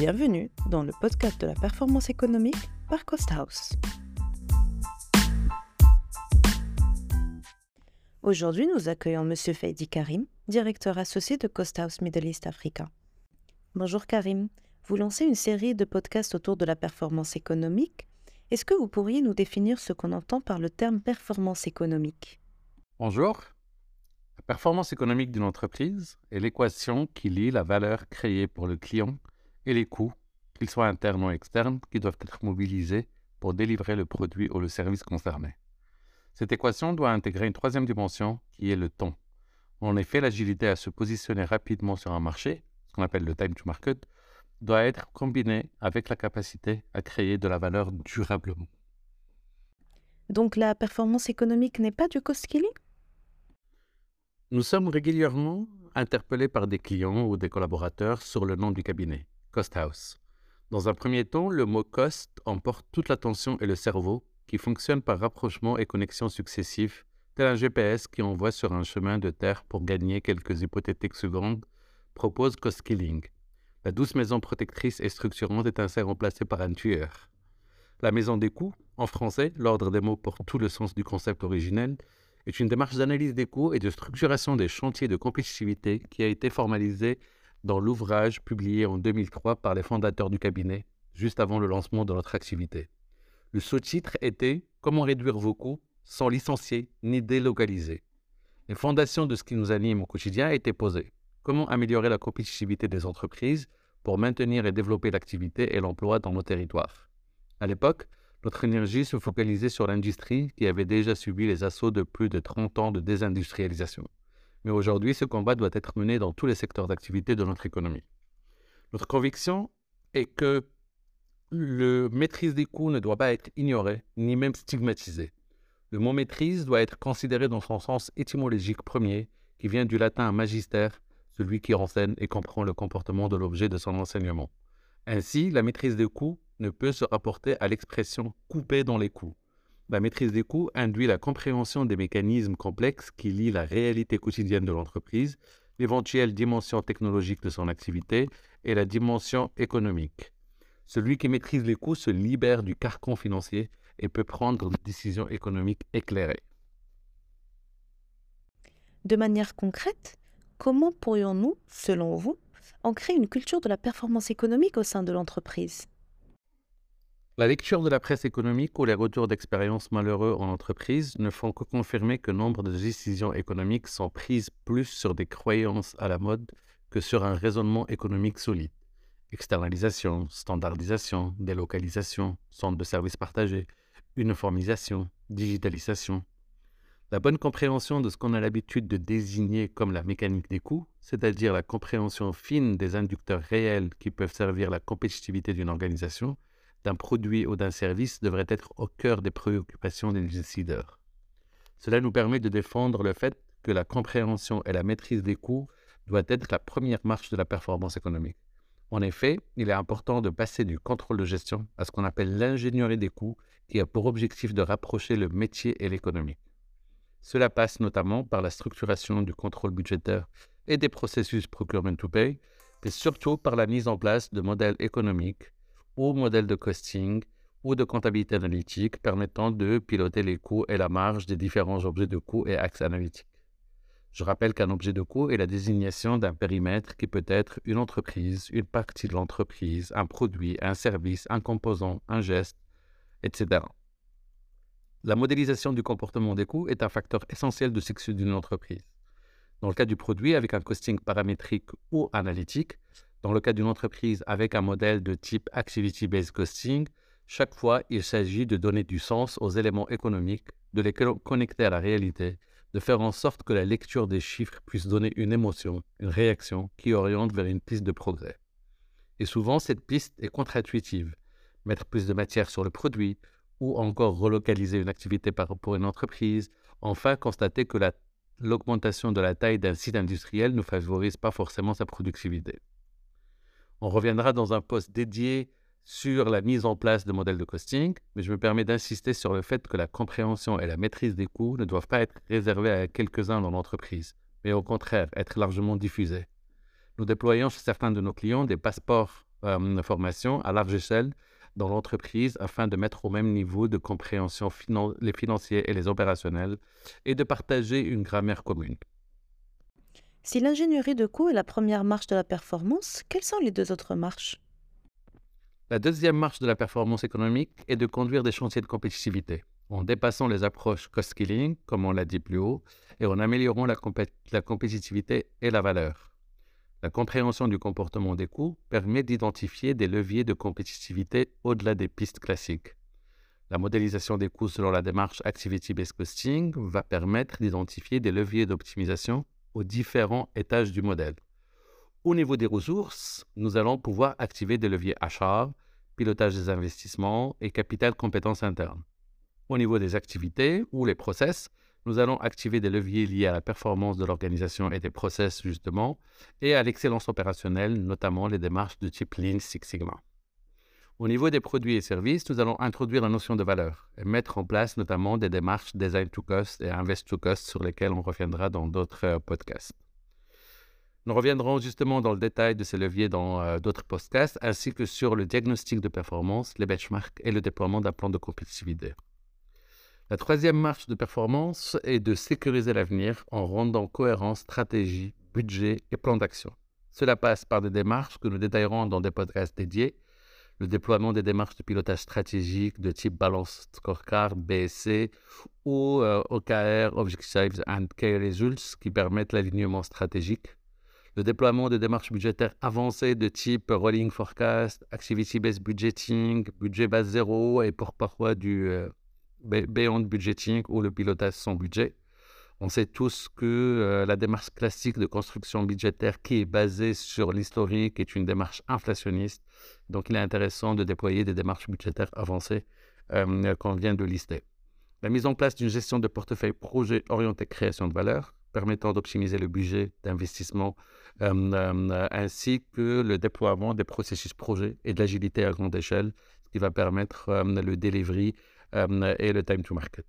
Bienvenue dans le podcast de la performance économique par Cost House. Aujourd'hui, nous accueillons M. Feidi Karim, directeur associé de Cost House Middle East Africa. Bonjour Karim, vous lancez une série de podcasts autour de la performance économique. Est-ce que vous pourriez nous définir ce qu'on entend par le terme performance économique? Bonjour. La performance économique d'une entreprise est l'équation qui lie la valeur créée pour le client et les coûts, qu'ils soient internes ou externes, qui doivent être mobilisés pour délivrer le produit ou le service concerné. Cette équation doit intégrer une troisième dimension qui est le temps. En effet, l'agilité à se positionner rapidement sur un marché, ce qu'on appelle le time to market, doit être combinée avec la capacité à créer de la valeur durablement. Donc la performance économique n'est pas du cost killing Nous sommes régulièrement interpellés par des clients ou des collaborateurs sur le nom du cabinet, Cost House. Dans un premier temps, le mot cost emporte toute l'attention et le cerveau qui fonctionne par rapprochement et connexion successifs, tel un GPS qui envoie sur un chemin de terre pour gagner quelques hypothétiques secondes, propose Cost Killing. La douce maison protectrice et structurante est ainsi remplacée par un tueur. La maison des coûts, en français, l'ordre des mots porte tout le sens du concept originel, est une démarche d'analyse des coûts et de structuration des chantiers de compétitivité qui a été formalisée dans l'ouvrage publié en 2003 par les fondateurs du cabinet, juste avant le lancement de notre activité. Le sous-titre était Comment réduire vos coûts sans licencier ni délocaliser. Les fondations de ce qui nous anime au quotidien étaient posées. Comment améliorer la compétitivité des entreprises pour maintenir et développer l'activité et l'emploi dans nos territoires? À l'époque, notre énergie se focalisait sur l'industrie qui avait déjà subi les assauts de plus de 30 ans de désindustrialisation. Mais aujourd'hui, ce combat doit être mené dans tous les secteurs d'activité de notre économie. Notre conviction est que le maîtrise des coûts ne doit pas être ignoré, ni même stigmatisé. Le mot maîtrise doit être considéré dans son sens étymologique premier, qui vient du latin magistère, celui qui renseigne et comprend le comportement de l'objet de son enseignement. Ainsi, la maîtrise des coûts ne peut se rapporter à l'expression couper dans les coûts. La maîtrise des coûts induit la compréhension des mécanismes complexes qui lient la réalité quotidienne de l'entreprise, l'éventuelle dimension technologique de son activité et la dimension économique. Celui qui maîtrise les coûts se libère du carcan financier et peut prendre des décisions économiques éclairées. De manière concrète, comment pourrions-nous, selon vous, ancrer une culture de la performance économique au sein de l'entreprise? La lecture de la presse économique ou les retours d'expériences malheureux en entreprise ne font que confirmer que nombre de décisions économiques sont prises plus sur des croyances à la mode que sur un raisonnement économique solide externalisation, standardisation, délocalisation, centre de services partagés, uniformisation, digitalisation. La bonne compréhension de ce qu'on a l'habitude de désigner comme la mécanique des coûts, c'est-à-dire la compréhension fine des inducteurs réels qui peuvent servir la compétitivité d'une organisation, d'un produit ou d'un service, devrait être au cœur des préoccupations des décideurs. Cela nous permet de défendre le fait que la compréhension et la maîtrise des coûts doit être la première marche de la performance économique. En effet, il est important de passer du contrôle de gestion à ce qu'on appelle l'ingénierie des coûts, qui a pour objectif de rapprocher le métier et l'économie. Cela passe notamment par la structuration du contrôle budgétaire et des processus procurement to pay, mais surtout par la mise en place de modèles économiques ou modèles de costing ou de comptabilité analytique permettant de piloter les coûts et la marge des différents objets de coûts et axes analytiques. Je rappelle qu'un objet de coût est la désignation d'un périmètre qui peut être une entreprise, une partie de l'entreprise, un produit, un service, un composant, un geste, etc. La modélisation du comportement des coûts est un facteur essentiel de succès d'une entreprise. Dans le cas du produit, avec un costing paramétrique ou analytique, dans le cas d'une entreprise avec un modèle de type Activity-Based Costing, chaque fois il s'agit de donner du sens aux éléments économiques, de les connecter à la réalité de faire en sorte que la lecture des chiffres puisse donner une émotion, une réaction qui oriente vers une piste de progrès. Et souvent, cette piste est contre-intuitive. Mettre plus de matière sur le produit, ou encore relocaliser une activité à une entreprise, enfin constater que l'augmentation de la taille d'un site industriel ne favorise pas forcément sa productivité. On reviendra dans un poste dédié sur la mise en place de modèles de costing, mais je me permets d'insister sur le fait que la compréhension et la maîtrise des coûts ne doivent pas être réservées à quelques-uns dans l'entreprise, mais au contraire être largement diffusées. Nous déployons chez certains de nos clients des passeports euh, formation à large échelle dans l'entreprise afin de mettre au même niveau de compréhension les financiers et les opérationnels et de partager une grammaire commune. Si l'ingénierie de coût est la première marche de la performance, quelles sont les deux autres marches? La deuxième marche de la performance économique est de conduire des chantiers de compétitivité en dépassant les approches cost-killing, comme on l'a dit plus haut, et en améliorant la, la compétitivité et la valeur. La compréhension du comportement des coûts permet d'identifier des leviers de compétitivité au-delà des pistes classiques. La modélisation des coûts selon la démarche Activity-Based Costing va permettre d'identifier des leviers d'optimisation aux différents étages du modèle. Au niveau des ressources, nous allons pouvoir activer des leviers achats, pilotage des investissements et capital compétences internes. Au niveau des activités ou les process, nous allons activer des leviers liés à la performance de l'organisation et des process justement, et à l'excellence opérationnelle, notamment les démarches de type Lean Six Sigma. Au niveau des produits et services, nous allons introduire la notion de valeur et mettre en place notamment des démarches design to cost et invest to cost sur lesquelles on reviendra dans d'autres euh, podcasts. Nous reviendrons justement dans le détail de ces leviers dans euh, d'autres podcasts, ainsi que sur le diagnostic de performance, les benchmarks et le déploiement d'un plan de compétitivité. La troisième marche de performance est de sécuriser l'avenir en rendant cohérent stratégie, budget et plan d'action. Cela passe par des démarches que nous détaillerons dans des podcasts dédiés, le déploiement des démarches de pilotage stratégique de type Balance Scorecard, BSC ou euh, OKR, Objectives and Key Results, qui permettent l'alignement stratégique, le déploiement de démarches budgétaires avancées de type Rolling Forecast, Activity-Based Budgeting, Budget base zéro et pour parfois du euh, Beyond Budgeting ou le pilotage sans budget. On sait tous que euh, la démarche classique de construction budgétaire qui est basée sur l'historique est une démarche inflationniste. Donc, il est intéressant de déployer des démarches budgétaires avancées euh, qu'on vient de lister. La mise en place d'une gestion de portefeuille projet orienté création de valeur, permettant d'optimiser le budget d'investissement, euh, ainsi que le déploiement des processus projets et de l'agilité à grande échelle, qui va permettre le delivery et le time to market.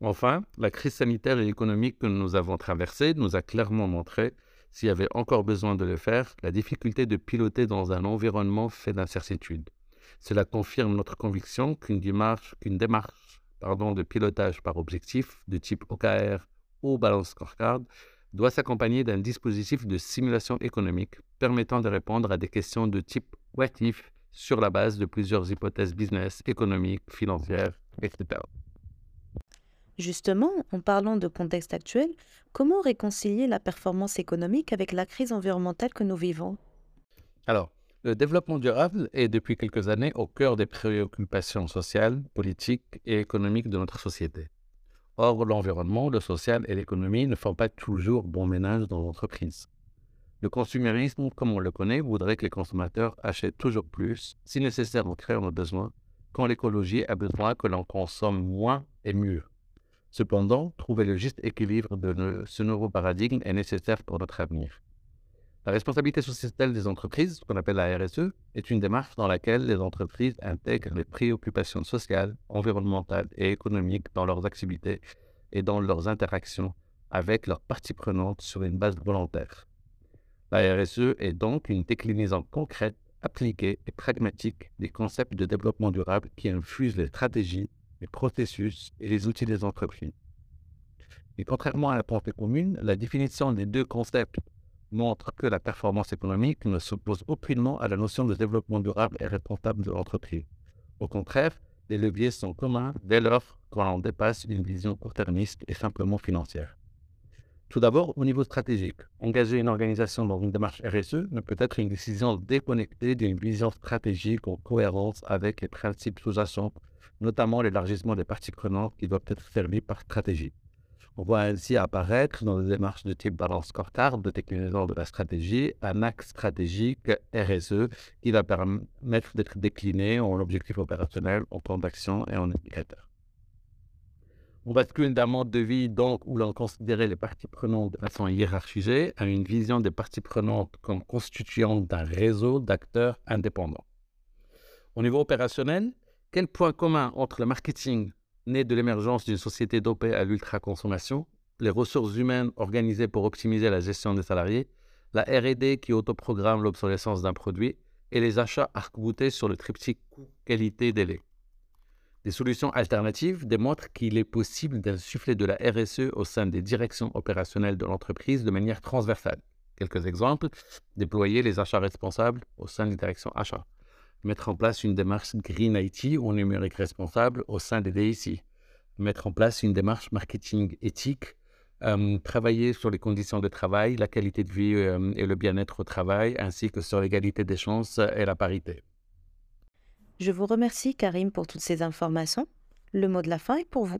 Enfin, la crise sanitaire et économique que nous avons traversée nous a clairement montré, s'il y avait encore besoin de le faire, la difficulté de piloter dans un environnement fait d'incertitude. Cela confirme notre conviction qu'une démarche, de pilotage par objectif de type OKR ou Balance Scorecard doit s'accompagner d'un dispositif de simulation économique permettant de répondre à des questions de type what if sur la base de plusieurs hypothèses business, économiques, financières, etc. Justement, en parlant de contexte actuel, comment réconcilier la performance économique avec la crise environnementale que nous vivons? Alors, le développement durable est depuis quelques années au cœur des préoccupations sociales, politiques et économiques de notre société. Or, l'environnement, le social et l'économie ne font pas toujours bon ménage dans l'entreprise. Le consumérisme, comme on le connaît, voudrait que les consommateurs achètent toujours plus, si nécessaire en créant nos besoins, quand l'écologie a besoin que l'on consomme moins et mieux. Cependant, trouver le juste équilibre de ce nouveau paradigme est nécessaire pour notre avenir. La responsabilité sociétale des entreprises, qu'on appelle la RSE, est une démarche dans laquelle les entreprises intègrent les préoccupations sociales, environnementales et économiques dans leurs activités et dans leurs interactions avec leurs parties prenantes sur une base volontaire. La RSE est donc une déclinaison concrète, appliquée et pragmatique des concepts de développement durable qui infusent les stratégies, les processus et les outils des entreprises. Et contrairement à la pensée commune, la définition des deux concepts montre que la performance économique ne s'oppose aucunement à la notion de développement durable et responsable de l'entreprise. Au contraire, les leviers sont communs dès lors qu'on dépasse une vision court-termiste et simplement financière. Tout d'abord, au niveau stratégique, engager une organisation dans une démarche RSE ne peut être une décision déconnectée d'une vision stratégique en cohérence avec les principes sous-jacents, notamment l'élargissement des parties prenantes qui doivent être servies par stratégie. On voit ainsi apparaître dans des démarches de type balance scorecard de déclinaison de la stratégie un axe stratégique RSE qui va permettre d'être décliné en objectif opérationnel, en plan d'action et en indicateur. On bascule d'un mode de vie donc où l'on considérait les parties prenantes de façon hiérarchisée à une vision des parties prenantes comme constituant d'un réseau d'acteurs indépendants. Au niveau opérationnel, quel point commun entre le marketing né de l'émergence d'une société dopée à l'ultra-consommation, les ressources humaines organisées pour optimiser la gestion des salariés, la RD qui autoprogramme l'obsolescence d'un produit et les achats arc-boutés sur le triptyque coût-qualité-délai. Des solutions alternatives démontrent qu'il est possible d'insuffler de la RSE au sein des directions opérationnelles de l'entreprise de manière transversale. Quelques exemples, déployer les achats responsables au sein des directions achats, mettre en place une démarche Green IT ou numérique responsable au sein des DIC, mettre en place une démarche marketing éthique, euh, travailler sur les conditions de travail, la qualité de vie euh, et le bien-être au travail, ainsi que sur l'égalité des chances et la parité. Je vous remercie, Karim, pour toutes ces informations. Le mot de la fin est pour vous.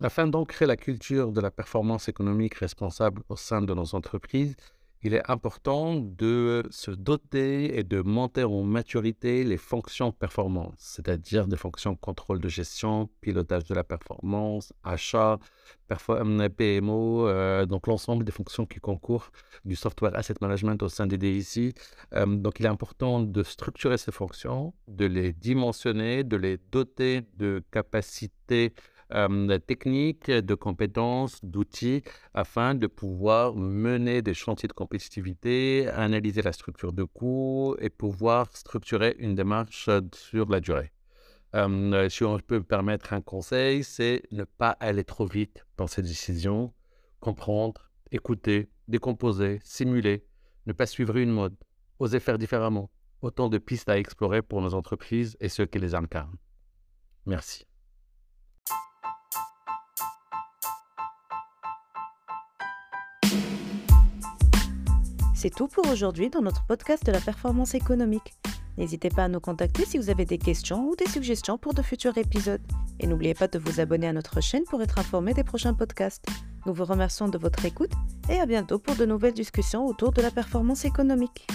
Afin d'ancrer la culture de la performance économique responsable au sein de nos entreprises, il est important de se doter et de monter en maturité les fonctions performance, c'est-à-dire des fonctions contrôle de gestion, pilotage de la performance, achat, PMO, euh, donc l'ensemble des fonctions qui concourent du software asset management au sein des DIC. Euh, donc il est important de structurer ces fonctions, de les dimensionner, de les doter de capacités euh, techniques, de compétences, d'outils, afin de pouvoir mener des chantiers de compétitivité, analyser la structure de coûts et pouvoir structurer une démarche sur la durée. Euh, si on peut me permettre un conseil, c'est ne pas aller trop vite dans ces décisions, comprendre, écouter, décomposer, simuler, ne pas suivre une mode, oser faire différemment. Autant de pistes à explorer pour nos entreprises et ceux qui les incarnent. Merci. C'est tout pour aujourd'hui dans notre podcast de la performance économique. N'hésitez pas à nous contacter si vous avez des questions ou des suggestions pour de futurs épisodes. Et n'oubliez pas de vous abonner à notre chaîne pour être informé des prochains podcasts. Nous vous remercions de votre écoute et à bientôt pour de nouvelles discussions autour de la performance économique.